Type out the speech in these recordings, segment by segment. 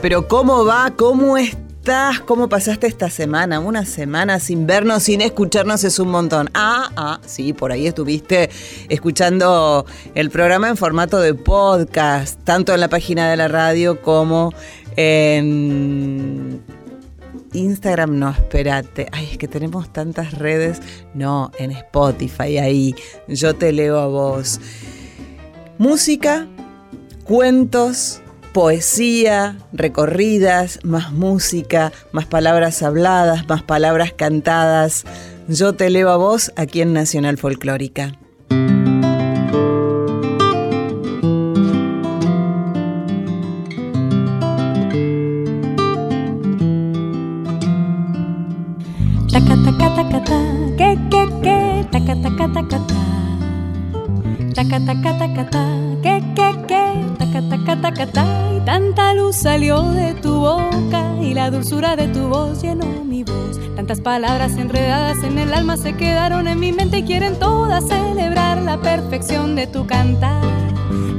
Pero ¿cómo va? ¿Cómo estás? ¿Cómo pasaste esta semana? Una semana sin vernos, sin escucharnos es un montón. Ah, ah, sí, por ahí estuviste escuchando el programa en formato de podcast, tanto en la página de la radio como en Instagram, no, espérate. Ay, es que tenemos tantas redes. No, en Spotify, ahí. Yo te leo a vos. Música, cuentos, poesía, recorridas, más música, más palabras habladas, más palabras cantadas. Yo te leo a vos aquí en Nacional Folclórica. Taca taca taca ta, taca taca taca ta. Taca taca taca ta. Y tanta luz salió de tu boca y la dulzura de tu voz llenó mi voz. Tantas palabras enredadas en el alma se quedaron en mi mente y quieren todas celebrar la perfección de tu cantar.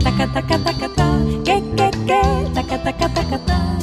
Taca taca taca ta, que que que, taca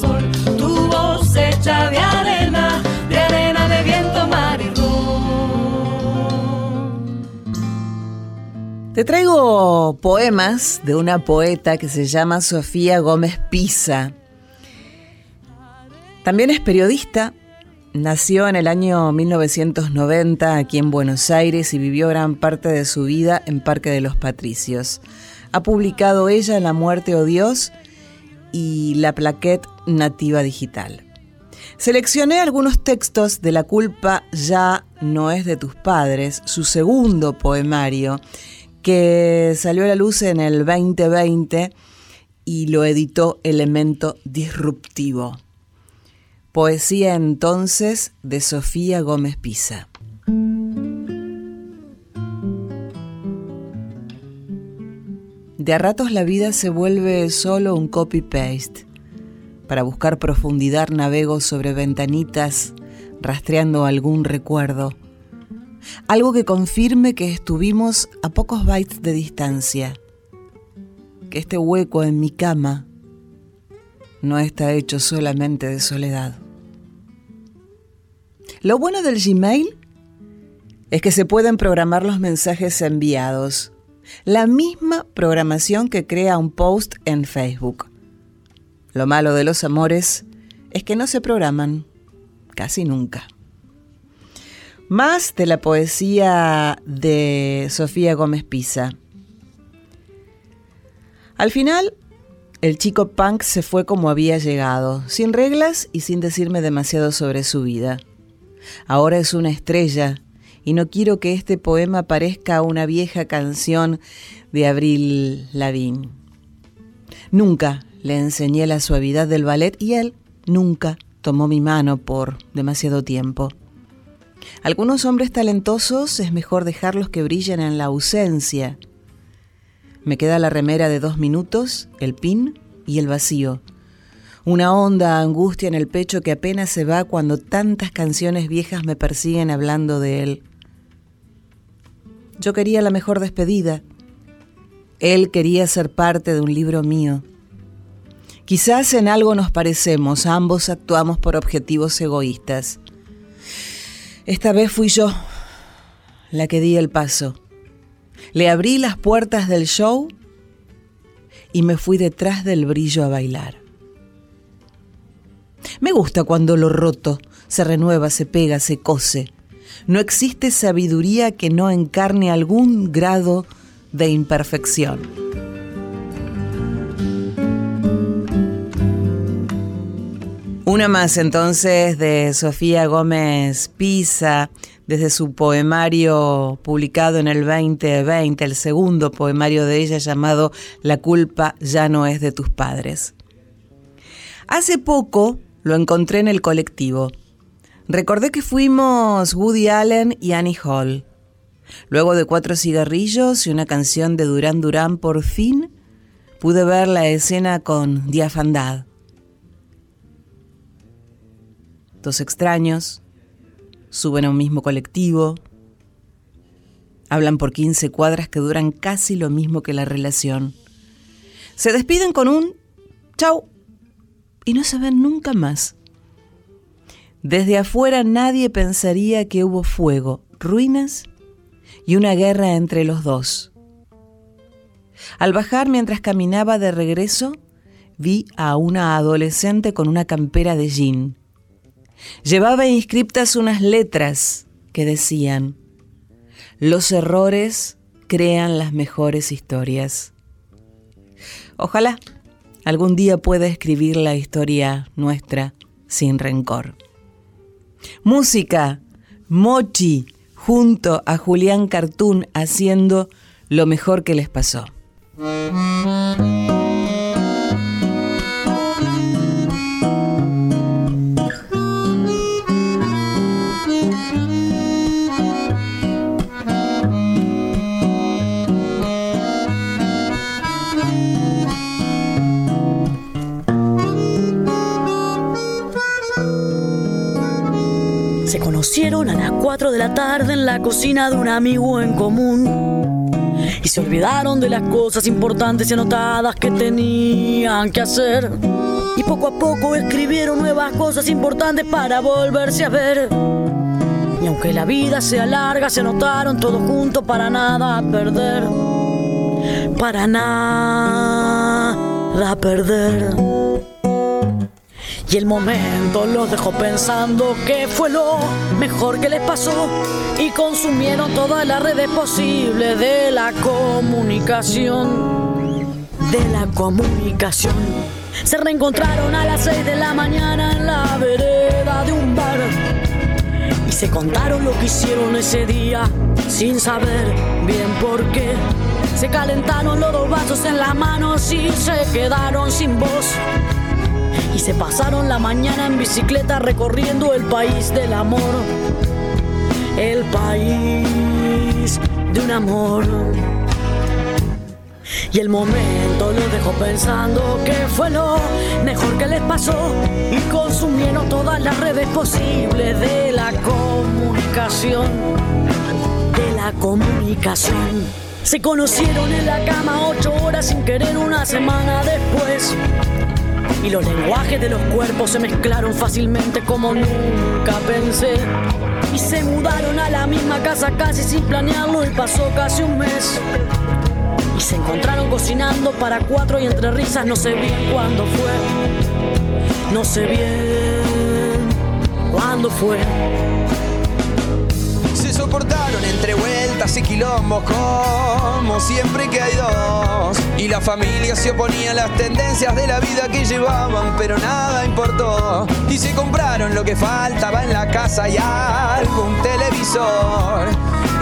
Tu voz hecha de arena, de arena de viento, mar. Te traigo poemas de una poeta que se llama Sofía Gómez Pisa. También es periodista. Nació en el año 1990 aquí en Buenos Aires y vivió gran parte de su vida en Parque de los Patricios. Ha publicado ella La muerte o Dios y la plaquette nativa digital. Seleccioné algunos textos de La culpa ya no es de tus padres, su segundo poemario, que salió a la luz en el 2020 y lo editó Elemento Disruptivo. Poesía entonces de Sofía Gómez Pisa. De a ratos la vida se vuelve solo un copy-paste. Para buscar profundidad navego sobre ventanitas, rastreando algún recuerdo. Algo que confirme que estuvimos a pocos bytes de distancia. Que este hueco en mi cama no está hecho solamente de soledad. Lo bueno del Gmail es que se pueden programar los mensajes enviados. La misma programación que crea un post en Facebook. Lo malo de los amores es que no se programan casi nunca. Más de la poesía de Sofía Gómez Pisa. Al final, el chico punk se fue como había llegado, sin reglas y sin decirme demasiado sobre su vida. Ahora es una estrella y no quiero que este poema parezca una vieja canción de Abril Lavigne. Nunca le enseñé la suavidad del ballet y él nunca tomó mi mano por demasiado tiempo. Algunos hombres talentosos es mejor dejarlos que brillen en la ausencia. Me queda la remera de dos minutos, el pin y el vacío. Una honda angustia en el pecho que apenas se va cuando tantas canciones viejas me persiguen hablando de él. Yo quería la mejor despedida. Él quería ser parte de un libro mío. Quizás en algo nos parecemos, ambos actuamos por objetivos egoístas. Esta vez fui yo la que di el paso. Le abrí las puertas del show y me fui detrás del brillo a bailar. Me gusta cuando lo roto se renueva, se pega, se cose. No existe sabiduría que no encarne algún grado de imperfección. Una más entonces de Sofía Gómez Pisa, desde su poemario publicado en el 2020, el segundo poemario de ella llamado La culpa ya no es de tus padres. Hace poco lo encontré en el colectivo. Recordé que fuimos Woody Allen y Annie Hall. Luego de cuatro cigarrillos y una canción de Durán Durán, por fin pude ver la escena con diafandad. Dos extraños suben a un mismo colectivo, hablan por 15 cuadras que duran casi lo mismo que la relación. Se despiden con un chau y no se ven nunca más. Desde afuera nadie pensaría que hubo fuego, ruinas y una guerra entre los dos. Al bajar mientras caminaba de regreso, vi a una adolescente con una campera de jean. Llevaba inscriptas unas letras que decían, los errores crean las mejores historias. Ojalá algún día pueda escribir la historia nuestra sin rencor. Música, Mochi, junto a Julián Cartoon haciendo lo mejor que les pasó. Conocieron a las 4 de la tarde en la cocina de un amigo en común. Y se olvidaron de las cosas importantes y anotadas que tenían que hacer. Y poco a poco escribieron nuevas cosas importantes para volverse a ver. Y aunque la vida sea larga, se anotaron todos juntos para nada perder. Para nada perder. Y el momento los dejó pensando que fue lo mejor que les pasó y consumieron todas las redes posibles de la comunicación. De la comunicación. Se reencontraron a las 6 de la mañana en la vereda de un bar. Y se contaron lo que hicieron ese día sin saber bien por qué. Se calentaron los dos vasos en las manos y se quedaron sin voz y se pasaron la mañana en bicicleta recorriendo el país del amor. El país de un amor. Y el momento lo dejó pensando que fue lo mejor que les pasó y consumieron todas las redes posibles de la comunicación. De la comunicación. Se conocieron en la cama ocho horas sin querer una semana después y los lenguajes de los cuerpos se mezclaron fácilmente como nunca pensé. Y se mudaron a la misma casa casi sin planearlo y pasó casi un mes. Y se encontraron cocinando para cuatro y entre risas no sé bien cuándo fue. No sé bien cuándo fue entre vueltas y quilombos como siempre que hay dos. Y la familia se oponía a las tendencias de la vida que llevaban, pero nada importó. Y se compraron lo que faltaba en la casa y algún televisor.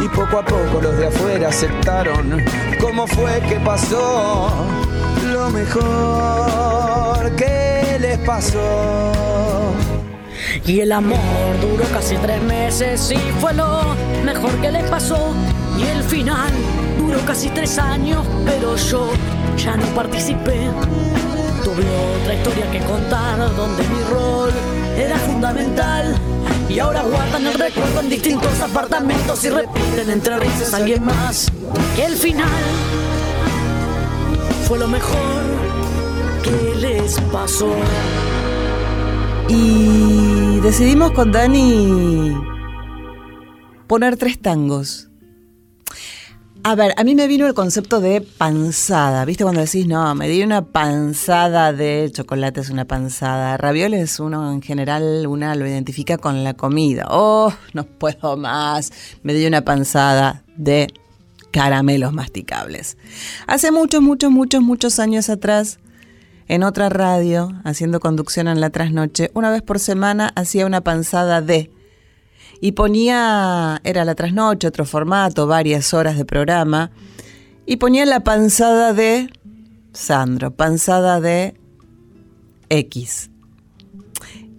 Y poco a poco los de afuera aceptaron cómo fue que pasó. Lo mejor que les pasó. Y el amor duró casi tres meses y fue lo mejor que les pasó. Y el final duró casi tres años, pero yo ya no participé. Tuve otra historia que contar donde mi rol era fundamental. Y ahora guardan el recuerdo en distintos apartamentos y repiten entre risas a alguien más. Que el final fue lo mejor que les pasó. Y decidimos con Dani poner tres tangos. A ver, a mí me vino el concepto de panzada. ¿Viste cuando decís, no, me di una panzada de chocolate, es una panzada? Ravioles, uno en general, una lo identifica con la comida. Oh, no puedo más. Me di una panzada de caramelos masticables. Hace muchos, muchos, muchos, muchos años atrás, en otra radio, haciendo conducción en la trasnoche, una vez por semana hacía una panzada de y ponía, era la trasnoche, otro formato, varias horas de programa, y ponía la panzada de Sandro, panzada de X.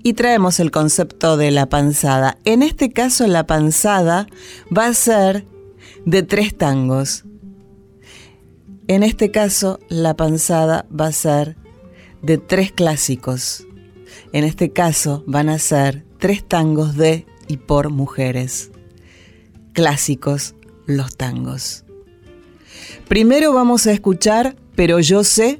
Y traemos el concepto de la panzada. En este caso la panzada va a ser de tres tangos. En este caso la panzada va a ser de tres clásicos. En este caso van a ser tres tangos de y por mujeres. Clásicos los tangos. Primero vamos a escuchar Pero yo sé,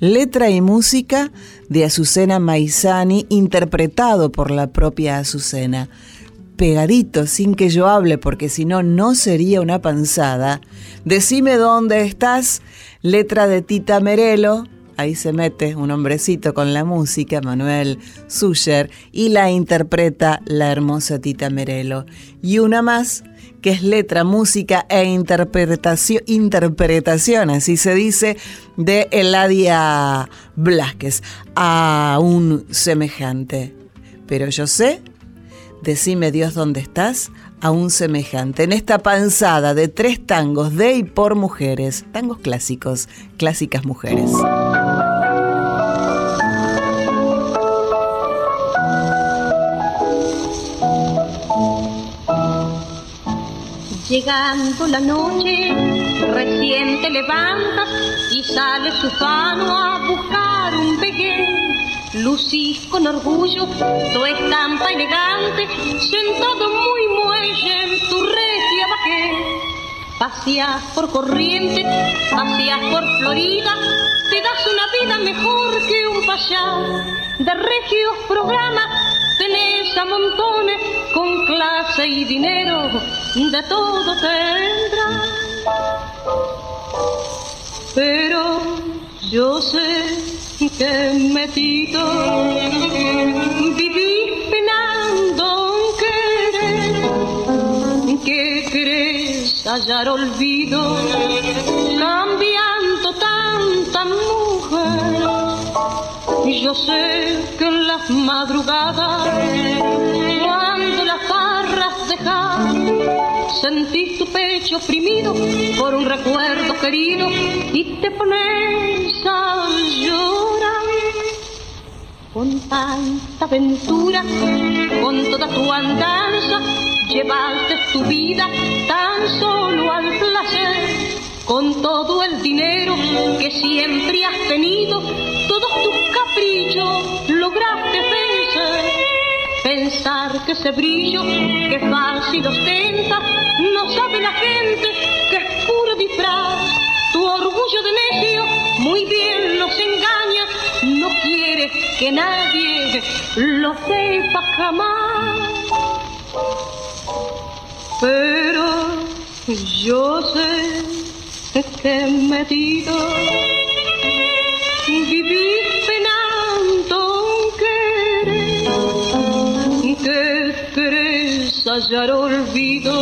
letra y música de Azucena Maizani, interpretado por la propia Azucena. Pegadito, sin que yo hable, porque si no, no sería una panzada. Decime dónde estás, letra de Tita Merelo, ahí se mete un hombrecito con la música, Manuel Suyer, y la interpreta la hermosa Tita Merelo. Y una más, que es letra, música e interpretación, interpretación, así se dice, de Eladia Blasquez, a un semejante. Pero yo sé, decime Dios dónde estás, a un semejante. En esta panzada de tres tangos de y por mujeres, tangos clásicos, clásicas mujeres. Llegando la noche, recién te levantas y sales ufano a buscar un pequeño Lucís con orgullo tu estampa elegante, sentado muy muelle en tu regia bajé. Paseas por corriente, paseas por Florida, te das una vida mejor que un payá. De regios programas tenés a con clase y dinero, de todo tendrás. Pero yo sé que metido viví penando querer que crees hallar olvido cambiando tanta mujer yo sé que en las madrugadas cuando las barras dejan Sentís tu pecho oprimido por un recuerdo querido y te pones a llorar. Con tanta aventura, con toda tu andanza, llevaste tu vida tan solo al placer. Con todo el dinero que siempre has tenido, que ese brillo que fácil ostenta no sabe la gente que es puro disfraz. Tu orgullo de necio muy bien los engaña, no quiere que nadie lo sepa jamás. Pero yo sé que metido vivir hallar olvido,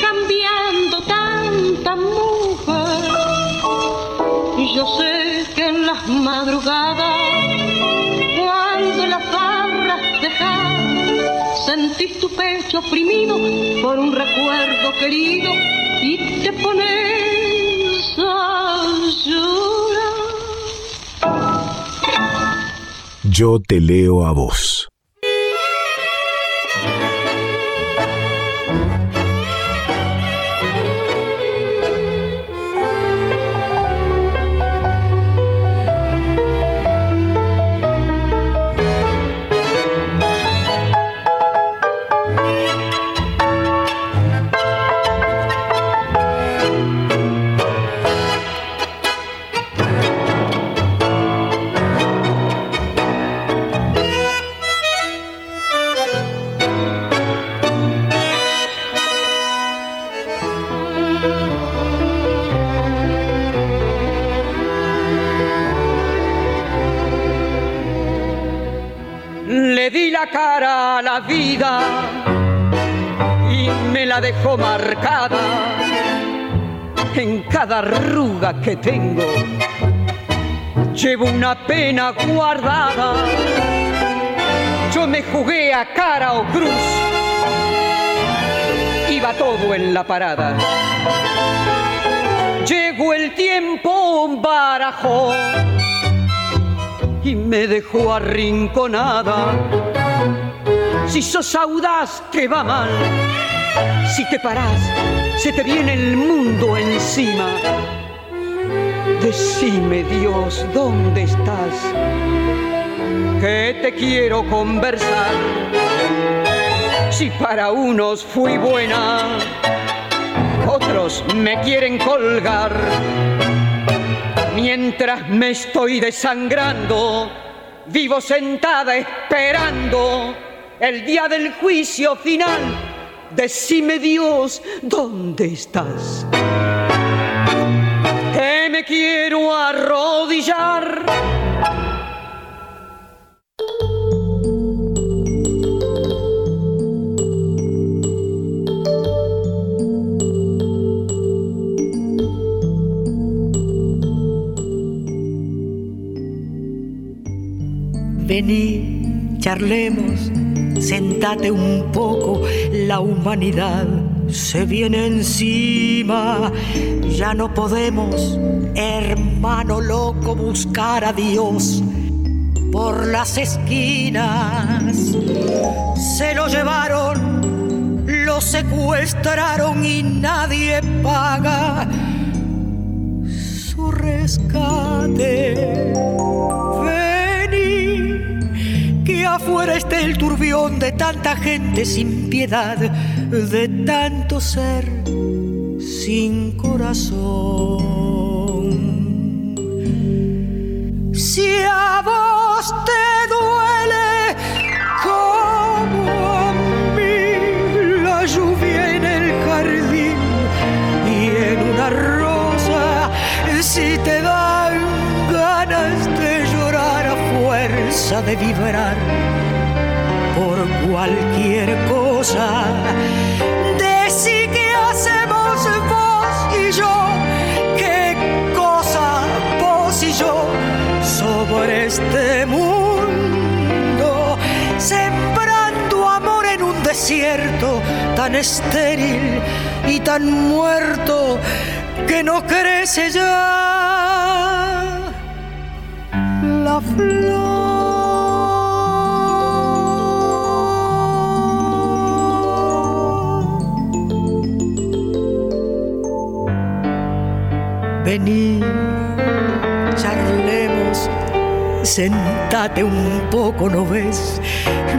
cambiando tanta mujer. Yo sé que en las madrugadas, cuando las barras dejan, sentís tu pecho oprimido por un recuerdo querido y te pones a llorar. Yo te leo a vos. La dejó marcada en cada arruga que tengo. Llevo una pena guardada. Yo me jugué a cara o cruz. Iba todo en la parada. Llegó el tiempo, barajó y me dejó arrinconada. Si sos audaz, te va mal. Si te parás, se te viene el mundo encima. Decime, Dios, ¿dónde estás? Que te quiero conversar. Si para unos fui buena, otros me quieren colgar Mientras me estoy desangrando, vivo sentada esperando el día del juicio final. Decime Dios, ¿dónde estás? Que me quiero arrodillar Vení, charlemos, sentate un poco, la humanidad se viene encima. Ya no podemos, hermano loco, buscar a Dios por las esquinas. Se lo llevaron, lo secuestraron y nadie paga su rescate afuera esté el turbión de tanta gente sin piedad, de tanto ser sin corazón. Si a vos te de vibrar cualquier cosa. Decí qué hacemos vos y yo, qué cosa vos y yo sobre este mundo, sembrando amor en un desierto tan estéril y tan muerto que no crece ya la flor. Vení, charlemos, sentate un poco, ¿no ves?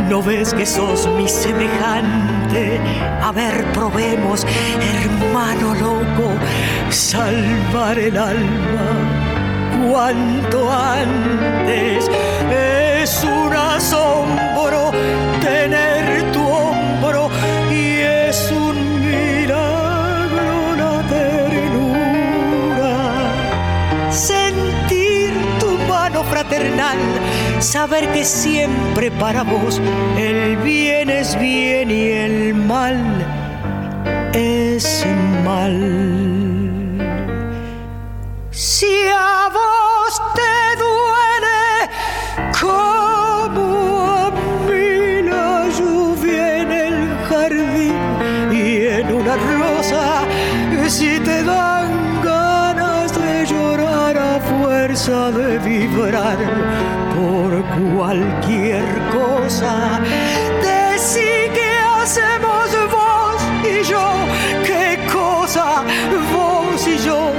¿No ves que sos mi semejante? A ver, probemos, hermano loco, salvar el alma cuanto antes. Es un asombro tener saber que siempre para vos el bien es bien y el mal es mal. Si a vos te duele como a mí la lluvia en el jardín y en una rosa, si te dan de vibrar por cualquier cosa. Decí qué hacemos vos y yo, qué cosa vos y yo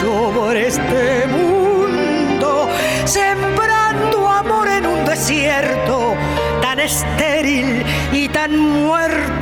sobre este mundo, sembrando amor en un desierto tan estéril y tan muerto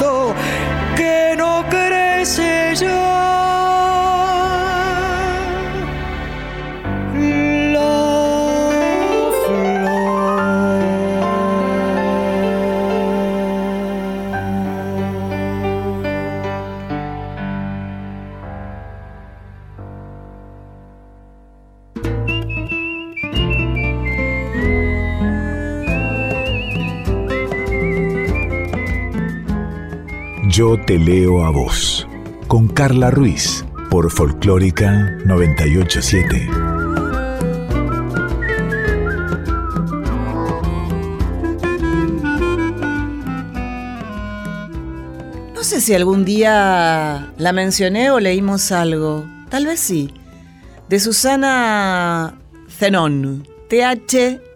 Yo te leo a vos. Con Carla Ruiz. Por Folclórica 987. No sé si algún día la mencioné o leímos algo. Tal vez sí. De Susana Zenón. T-H-E-N-O-N.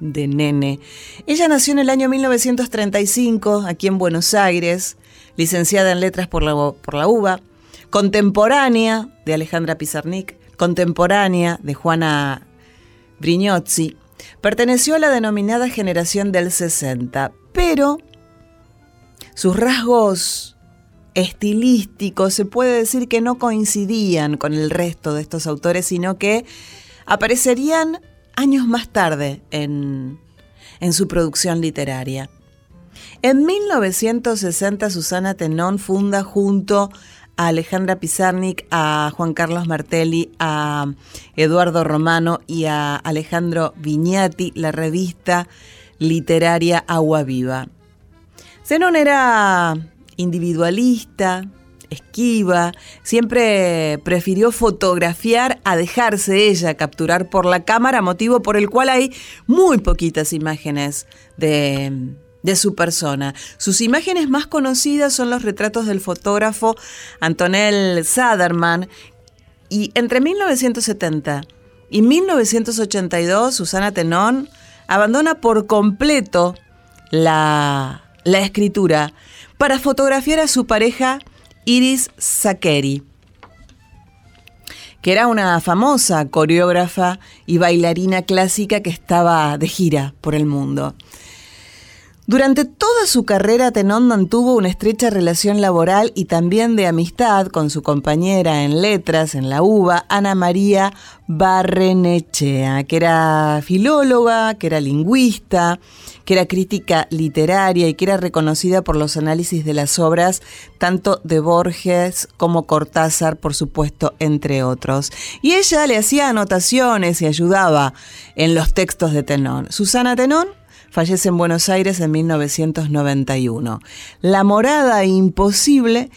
De nene. Ella nació en el año 1935, aquí en Buenos Aires, licenciada en letras por la, UBA, contemporánea de Alejandra Pizarnik, contemporánea de Juana Brignozzi. Perteneció a la denominada generación del 60, pero sus rasgos estilísticos se puede decir que no coincidían con el resto de estos autores, sino que aparecerían años más tarde en, su producción literaria. En 1960 Susana Tenón funda junto a Alejandra Pizarnik, a Juan Carlos Martelli, a Eduardo Romano y a Alejandro Viñati la revista literaria Agua Viva. Zenón era individualista, esquiva, siempre prefirió fotografiar a dejarse ella capturar por la cámara, motivo por el cual hay muy poquitas imágenes de, de su persona. Sus imágenes más conocidas son los retratos del fotógrafo Antonel Saderman y entre 1970 y 1982 Susana Tenón abandona por completo la, la escritura para fotografiar a su pareja Iris Sakeri, que era una famosa coreógrafa y bailarina clásica que estaba de gira por el mundo. Durante toda su carrera, Tenón mantuvo una estrecha relación laboral y también de amistad con su compañera en letras en la UBA, Ana María Barrenechea, que era filóloga, que era lingüista, que era crítica literaria y que era reconocida por los análisis de las obras tanto de Borges como Cortázar, por supuesto, entre otros. Y ella le hacía anotaciones y ayudaba en los textos de Tenón. Susana Tenón fallece en Buenos Aires en 1991. La morada imposible,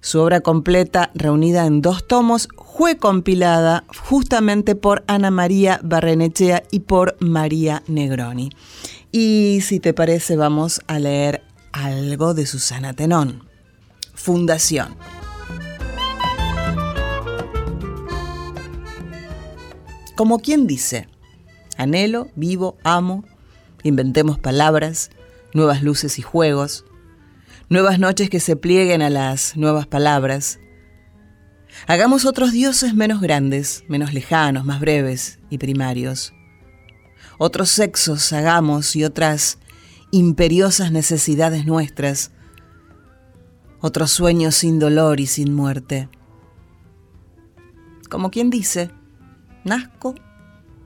su obra completa reunida en dos tomos, fue compilada justamente por Ana María Barrenechea y por María Negroni. Y si te parece, vamos a leer algo de Susana Tenón. Fundación. Como quien dice, anhelo, vivo, amo, Inventemos palabras, nuevas luces y juegos, nuevas noches que se plieguen a las nuevas palabras. Hagamos otros dioses menos grandes, menos lejanos, más breves y primarios. Otros sexos hagamos y otras imperiosas necesidades nuestras. Otros sueños sin dolor y sin muerte. Como quien dice, nazco,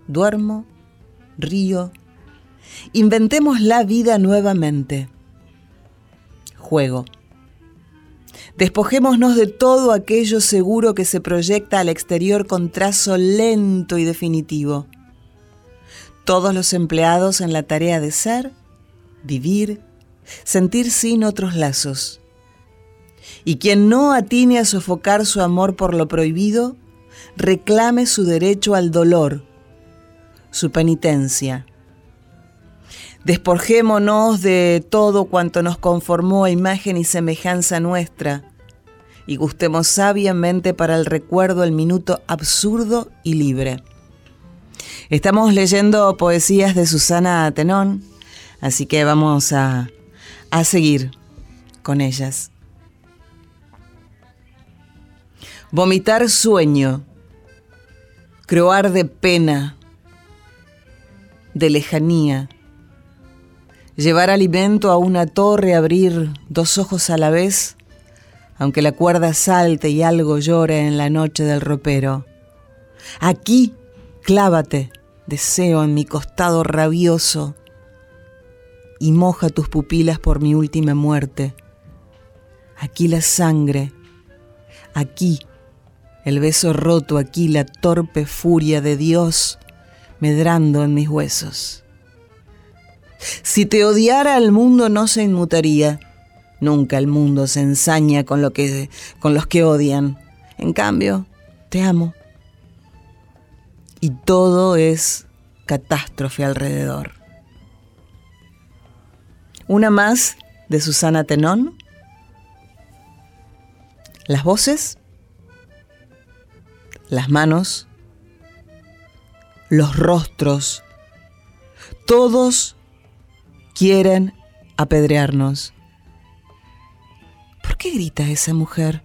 duermo, río, Inventemos la vida nuevamente. Juego. Despojémonos de todo aquello seguro que se proyecta al exterior con trazo lento y definitivo. Todos los empleados en la tarea de ser, vivir, sentir sin otros lazos. Y quien no atine a sofocar su amor por lo prohibido, reclame su derecho al dolor, su penitencia Despojémonos de todo cuanto nos conformó a imagen y semejanza nuestra y gustemos sabiamente para el recuerdo el minuto absurdo y libre. Estamos leyendo poesías de Susana Tenón, así que vamos a, a seguir con ellas. Vomitar sueño, croar de pena, de lejanía llevar alimento a una torre, abrir dos ojos a la vez, aunque la cuerda salte y algo llore en la noche del ropero. Aquí, clávate, deseo en mi costado rabioso, y moja tus pupilas por mi última muerte. Aquí la sangre, aquí el beso roto, aquí la torpe furia de Dios medrando en mis huesos. Si te odiara el mundo no se inmutaría, Nunca el mundo se ensaña con, lo que, con los que odian. En cambio, te amo. Y todo es catástrofe alrededor. Una más de Susana Tenón. Las voces, las manos, los rostros, todos quieren apedrearnos. ¿Por qué grita esa mujer?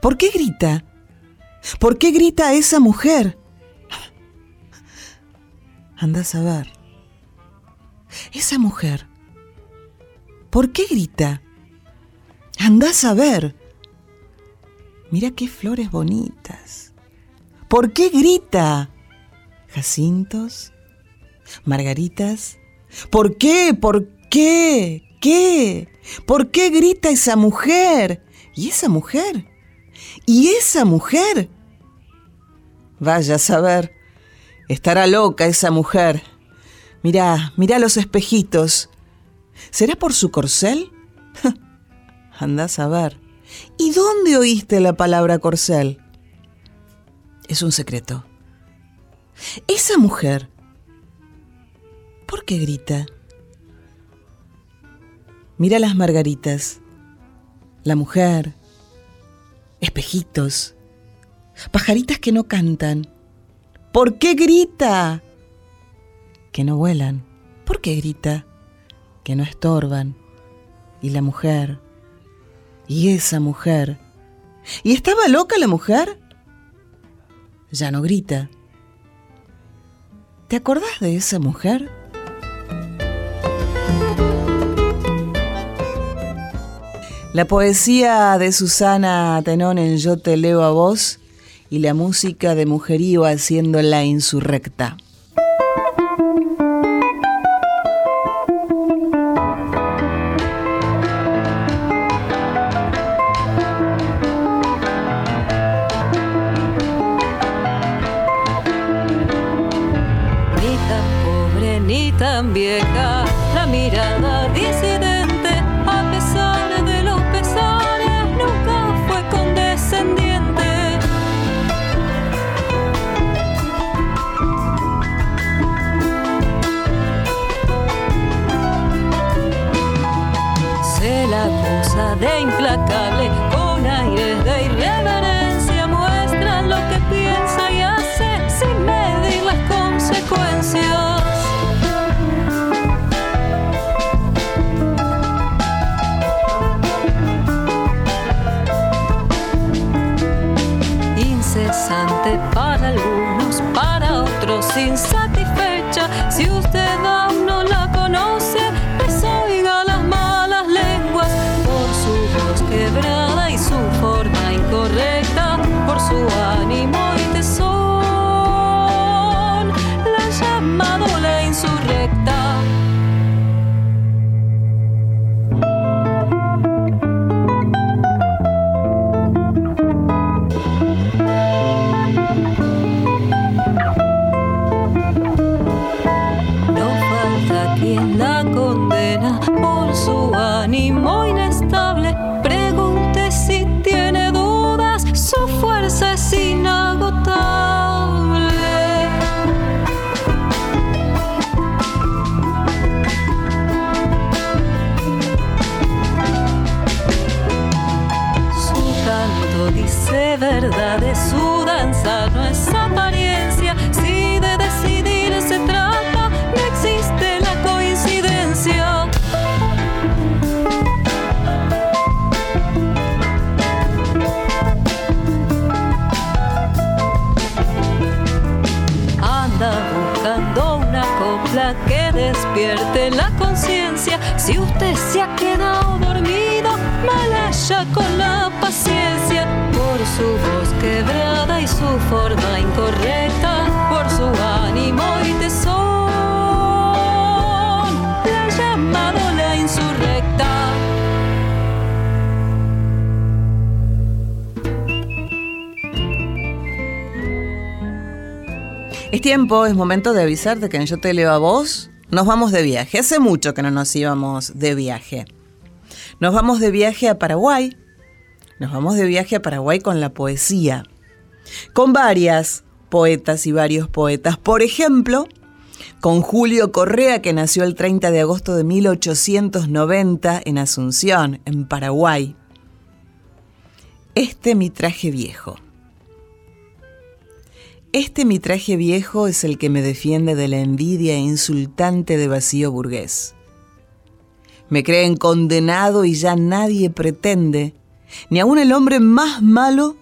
¿Por qué grita? ¿Por qué grita esa mujer? Anda a saber. Esa mujer, ¿por qué grita? Anda a saber. Mira qué flores bonitas. ¿Por qué grita? Jacintos, margaritas. ¿Por qué? ¿Por qué? ¿Qué? ¿Por qué grita esa mujer? ¿Y esa mujer? ¿Y esa mujer? Vaya a saber. Estará loca esa mujer. Mirá, mirá los espejitos. ¿Será por su corcel? Andás a ver. ¿Y dónde oíste la palabra corcel? Es un secreto. Esa mujer, ¿por qué grita? Mira las margaritas, la mujer, espejitos, pajaritas que no cantan. ¿Por qué grita? Que no vuelan. ¿Por qué grita? Que no estorban. Y la mujer. Y esa mujer. ¿Y estaba loca la mujer? Ya no grita. ¿Te acordás de esa mujer? La poesía de Susana Tenón en Yo te leo a vos y la música de Mujerío haciendo la insurrecta. Despierte la conciencia. Si usted se ha quedado dormido, malaya con la paciencia. Por su voz quebrada y su forma incorrecta, por su ánimo y tesón. La llamado la insurrecta. Es tiempo, es momento de avisarte que en Yo te leo a vos nos vamos de viaje. Hace mucho que no nos íbamos de viaje. Nos vamos de viaje a Paraguay. Nos vamos de viaje a Paraguay con la poesía. Con varias poetas y varios poetas. Por ejemplo, con Julio Correa, que nació el 30 de agosto de 1890 en Asunción, en Paraguay. Este mi traje viejo. Este mi traje viejo es el que me defiende de la envidia insultante de vacío burgués. Me creen condenado y ya nadie pretende, ni aun el hombre más malo,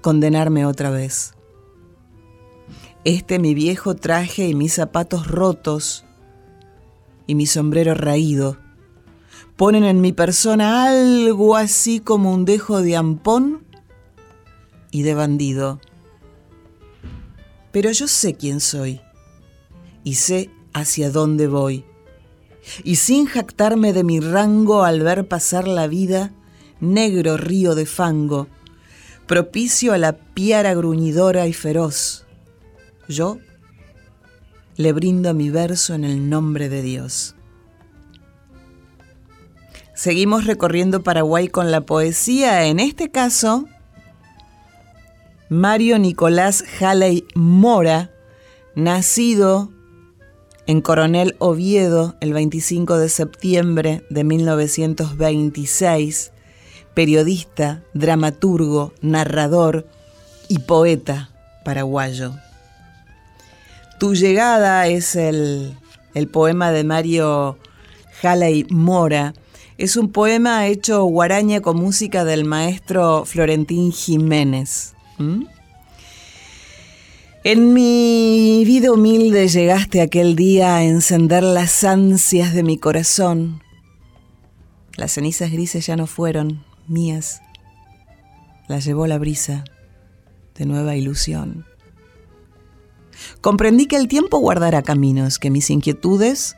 condenarme otra vez. Este mi viejo traje y mis zapatos rotos y mi sombrero raído ponen en mi persona algo así como un dejo de ampón y de bandido. Pero yo sé quién soy y sé hacia dónde voy. Y sin jactarme de mi rango al ver pasar la vida, negro río de fango, propicio a la piara gruñidora y feroz, yo le brindo mi verso en el nombre de Dios. Seguimos recorriendo Paraguay con la poesía, en este caso Mario Nicolás Halley Mora, nacido en Coronel Oviedo el 25 de septiembre de 1926, periodista, dramaturgo, narrador y poeta paraguayo. Tu llegada es el, poema de Mario Halley Mora. Es un poema hecho guaraña con música del maestro Florentín Jiménez. ¿Mm? En mi vida humilde llegaste aquel día a encender las ansias de mi corazón. Las cenizas grises ya no fueron mías, las llevó la brisa de nueva ilusión. Comprendí que el tiempo guardará caminos, que mis inquietudes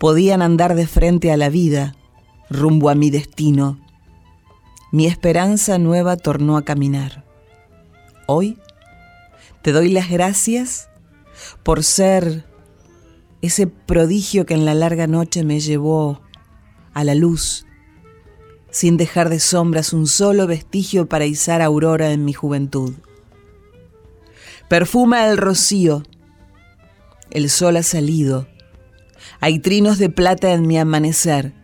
podían andar de frente a la vida, rumbo a mi destino. Mi esperanza nueva tornó a caminar. Hoy te doy las gracias por ser ese prodigio que en la larga noche me llevó a la luz, sin dejar de sombras un solo vestigio para izar aurora en mi juventud. Perfuma el rocío, el sol ha salido, hay trinos de plata en mi amanecer.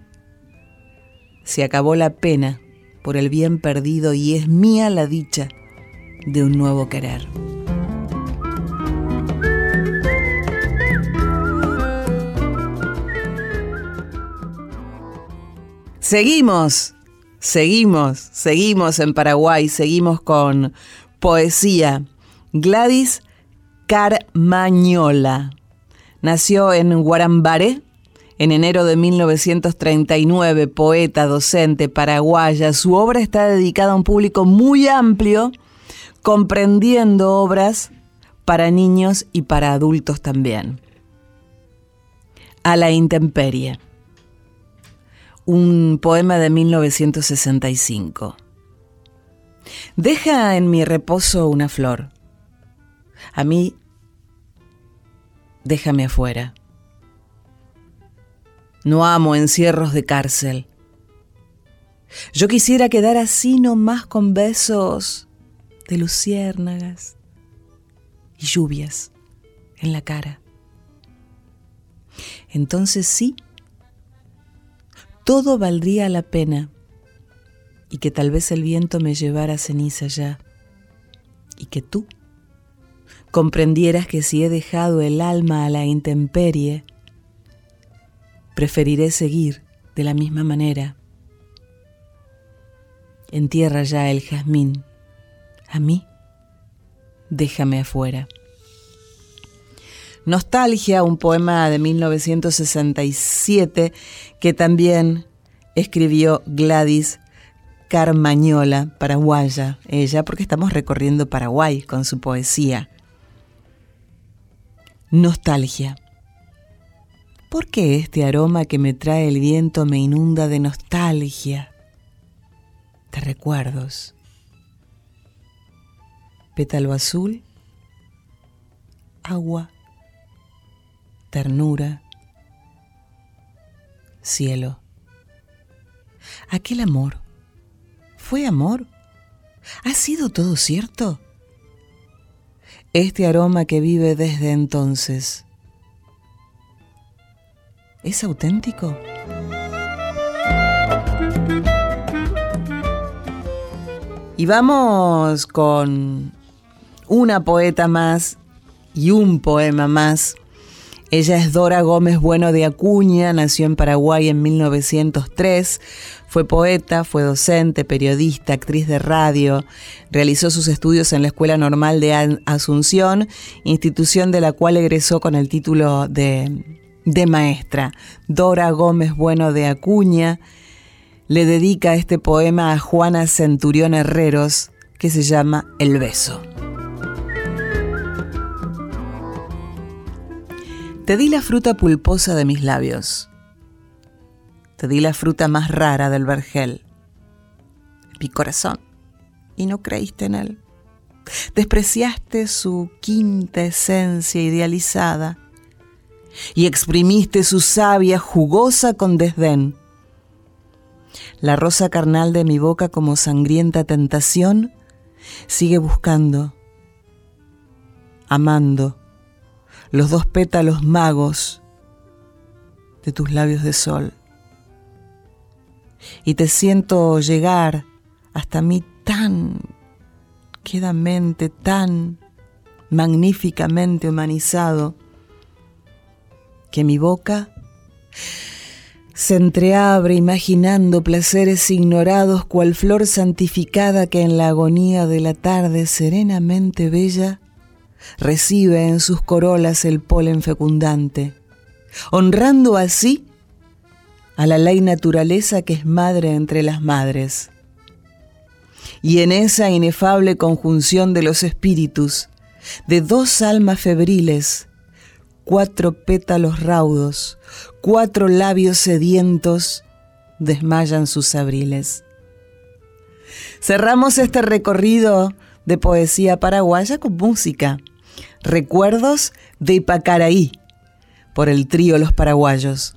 Se acabó la pena por el bien perdido y es mía la dicha de un nuevo querer. Seguimos, seguimos, seguimos en Paraguay, seguimos con poesía. Gladys Carmañola nació en Guarambaré en enero de 1939, poeta, docente, paraguaya. Su obra está dedicada a un público muy amplio comprendiendo obras para niños y para adultos también. A la intemperie. Un poema de 1965. Deja en mi reposo una flor. A mí, déjame afuera. No amo encierros de cárcel. Yo quisiera quedar así nomás con besos de luciérnagas y lluvias en la cara. Entonces sí, todo valdría la pena y que tal vez el viento me llevara ceniza ya y que tú comprendieras que si he dejado el alma a la intemperie, preferiré seguir de la misma manera. Entierra ya el jazmín a mí, déjame afuera. Nostalgia, un poema de 1967 que también escribió Gladys Carmañola, paraguaya, ella, porque estamos recorriendo Paraguay con su poesía. Nostalgia. ¿Por qué este aroma que me trae el viento me inunda de nostalgia, de recuerdos? Pétalo azul, agua, ternura, cielo. Aquel amor, ¿fue amor? ¿Ha sido todo cierto? Este aroma que vive desde entonces, ¿es auténtico? Y vamos con una poeta más y un poema más. Ella es Dora Gómez Bueno de Acuña, nació en Paraguay en 1903, fue poeta, fue docente, periodista, actriz de radio, realizó sus estudios en la Escuela Normal de Asunción, institución de la cual egresó con el título de, de maestra. Dora Gómez Bueno de Acuña le dedica este poema a Juana Centurión Herreros que se llama El beso. Te di la fruta pulposa de mis labios. Te di la fruta más rara del vergel. Mi corazón. Y no creíste en él. Despreciaste su quinta esencia idealizada y exprimiste su savia jugosa con desdén. La rosa carnal de mi boca como sangrienta tentación sigue buscando, amando los dos pétalos magos de tus labios de sol. Y te siento llegar hasta mí tan quedamente, tan magníficamente humanizado, que mi boca se entreabre imaginando placeres ignorados cual flor santificada que en la agonía de la tarde serenamente bella recibe en sus corolas el polen fecundante, honrando así a la ley naturaleza que es madre entre las madres. Y en esa inefable conjunción de los espíritus, de dos almas febriles, cuatro pétalos raudos, cuatro labios sedientos, desmayan sus abriles. Cerramos este recorrido de poesía paraguaya con música. Recuerdos de Ipacaraí, por el trío Los Paraguayos.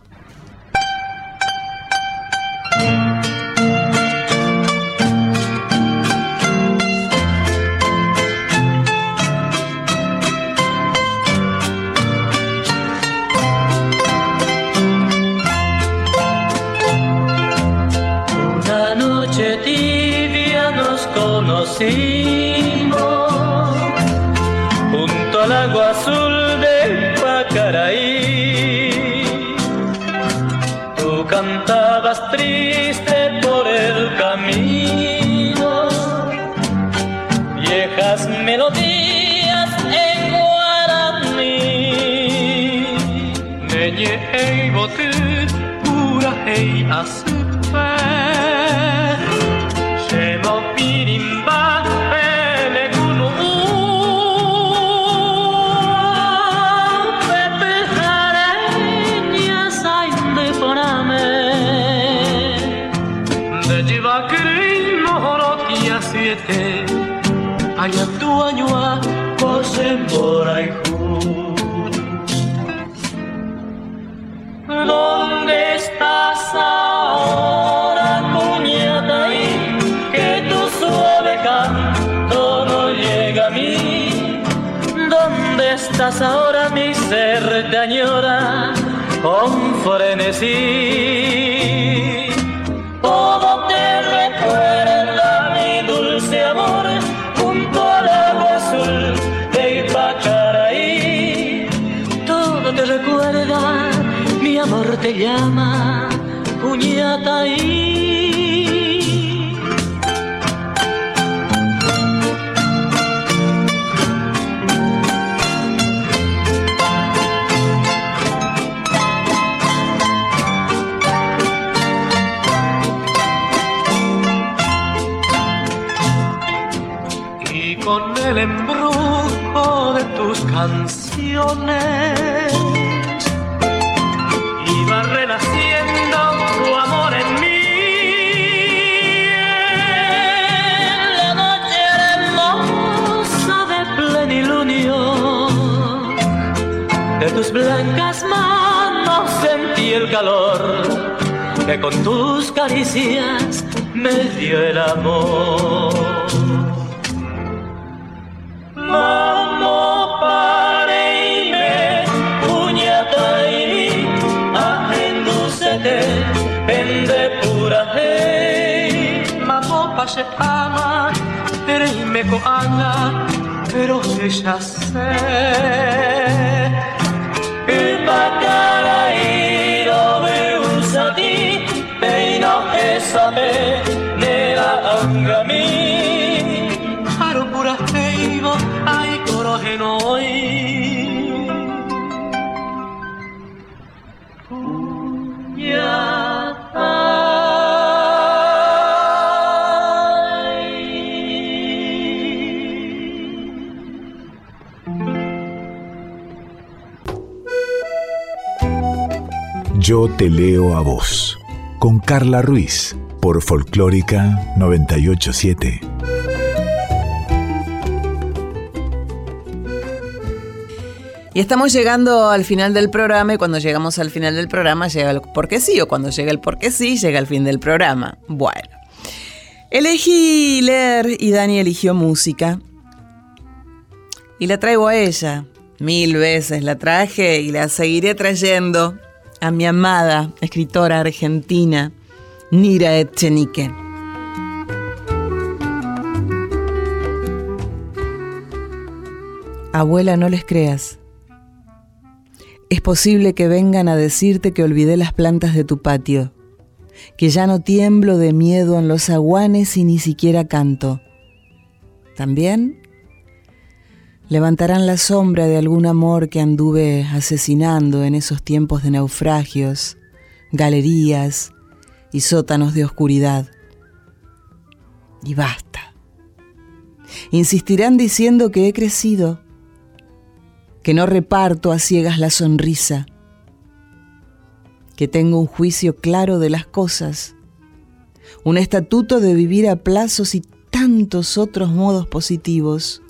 Botut, pura hey asupe, Shemo ¿Dónde estás ahora, mi ser te añora con frenesí? Todo te recuerda mi dulce amor junto al agua azul de Ipacaraí. Todo te recuerda, mi amor te llama, Puñataí. Canciones iba renaciendo tu amor en mí. La noche hermosa de plenilunio, de tus blancas manos sentí el calor que con tus caricias me dio el amor. Mamo me coana, pero se ya sé. Y para ir a ver un satín. Yo te leo a vos. Con Carla Ruiz. Por Folclórica 987. Y estamos llegando al final del programa y cuando llegamos al final del programa llega el porque sí o cuando llega el porque sí llega el fin del programa. Bueno, elegí leer y Dani eligió música y la traigo a ella. Mil veces la traje y la seguiré trayendo a mi amada escritora argentina Nira Etchenique. Abuela, no les creas. Es posible que vengan a decirte que olvidé las plantas de tu patio, que ya no tiemblo de miedo en los aguanes y ni siquiera canto. También levantarán la sombra de algún amor que anduve asesinando en esos tiempos de naufragios, galerías y sótanos de oscuridad. Y basta. Insistirán diciendo que he crecido, que no reparto a ciegas la sonrisa, que tengo un juicio claro de las cosas, un estatuto de vivir a plazos y tantos otros modos positivos.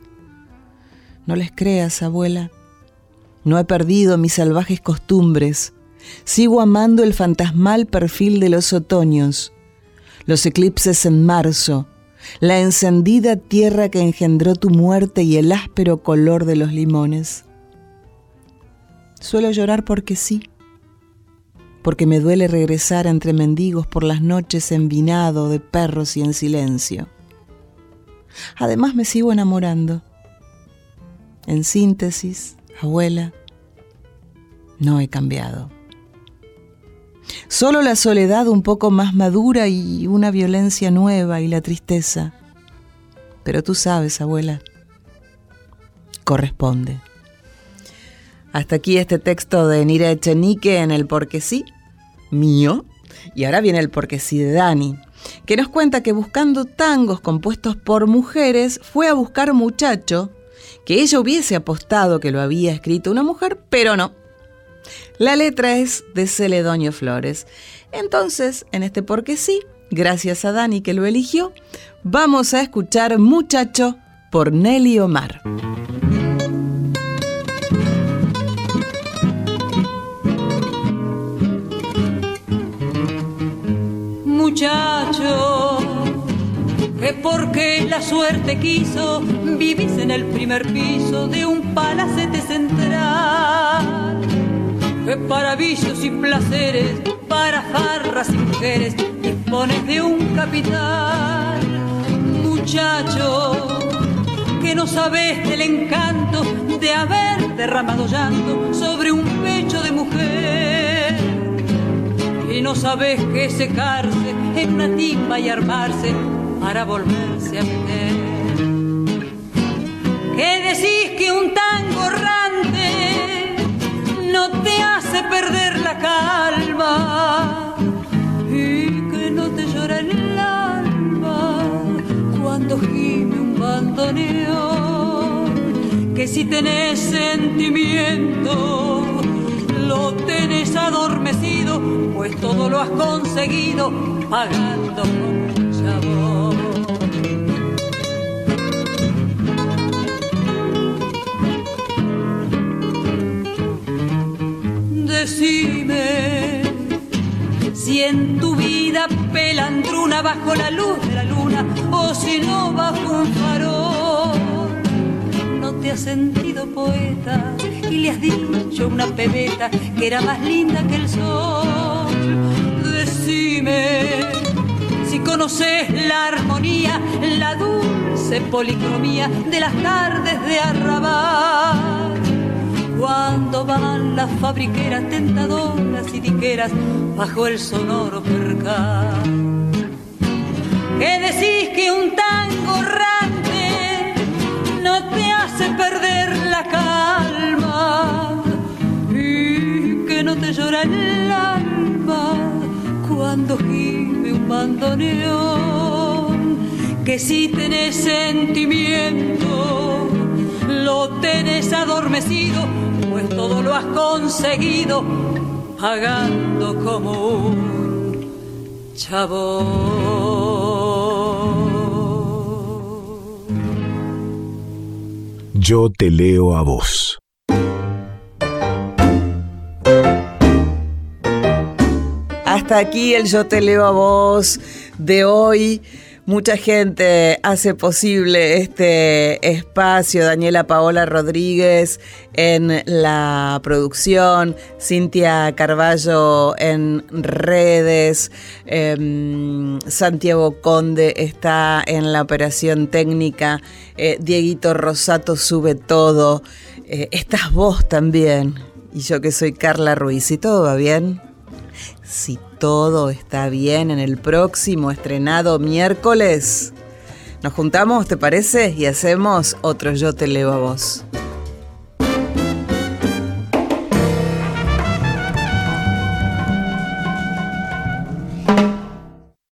No les creas, abuela. No he perdido mis salvajes costumbres. Sigo amando el fantasmal perfil de los otoños, los eclipses en marzo, la encendida tierra que engendró tu muerte y el áspero color de los limones. Suelo llorar porque sí, porque me duele regresar entre mendigos por las noches en vinado de perros y en silencio. Además me sigo enamorando. En síntesis, abuela, no he cambiado. Solo la soledad un poco más madura y una violencia nueva y la tristeza. Pero tú sabes, abuela, corresponde. Hasta aquí este texto de Nira Echenique en el Porque sí, mío. Y ahora viene el Porque sí de Dani, que nos cuenta que buscando tangos compuestos por mujeres fue a buscar muchacho, que ella hubiese apostado que lo había escrito una mujer, pero no. La letra es de Celedonio Flores. Entonces, en este Porque sí, gracias a Dani que lo eligió, vamos a escuchar Muchacho por Nelly Omar. muchacho, que porque la suerte quiso vivís en el primer piso de un palacete central. Que para vicios y placeres, para farras y mujeres, dispones de un capital. Muchacho, que no sabes del encanto de haber derramado llanto sobre un pecho de mujer y no sabes que secarse en una timba y armarse para volverse a meter. ¿Qué decís que un tango errante no te hace perder la calma y que no te llora el alma cuando gime un bandoneón? Que si tenés sentimiento lo tenés adormecido, pues todo lo has conseguido pagando con Decime si en tu vida pelandruna bajo la luz de la luna o si no bajo un farol. No te has sentido poeta y le has dicho una pebeta que era más linda que el sol. Decime si conoces la armonía, la dulce policromía de las tardes de arrabal. Cuando van las fabriqueras tentadoras y tiqueras bajo el sonoro percal. ¿Qué decís que un tango errante no te hace perder la calma y que no te llora el alma cuando gime un bandoneón? Que si tenés sentimiento tenés adormecido, pues todo lo has conseguido pagando como un chavo. Yo te leo a vos. Hasta aquí el Yo te leo a vos de hoy. Mucha gente hace posible este espacio. Daniela Paola Rodríguez en la producción, Cintia Carballo en redes, eh, Santiago Conde está en la operación técnica, eh, Dieguito Rosato sube todo, eh, estás vos también. Y yo que soy Carla Ruiz, ¿y todo va bien? Si todo está bien en el próximo estrenado miércoles, nos juntamos, ¿te parece? Y hacemos otro Yo te leo a vos.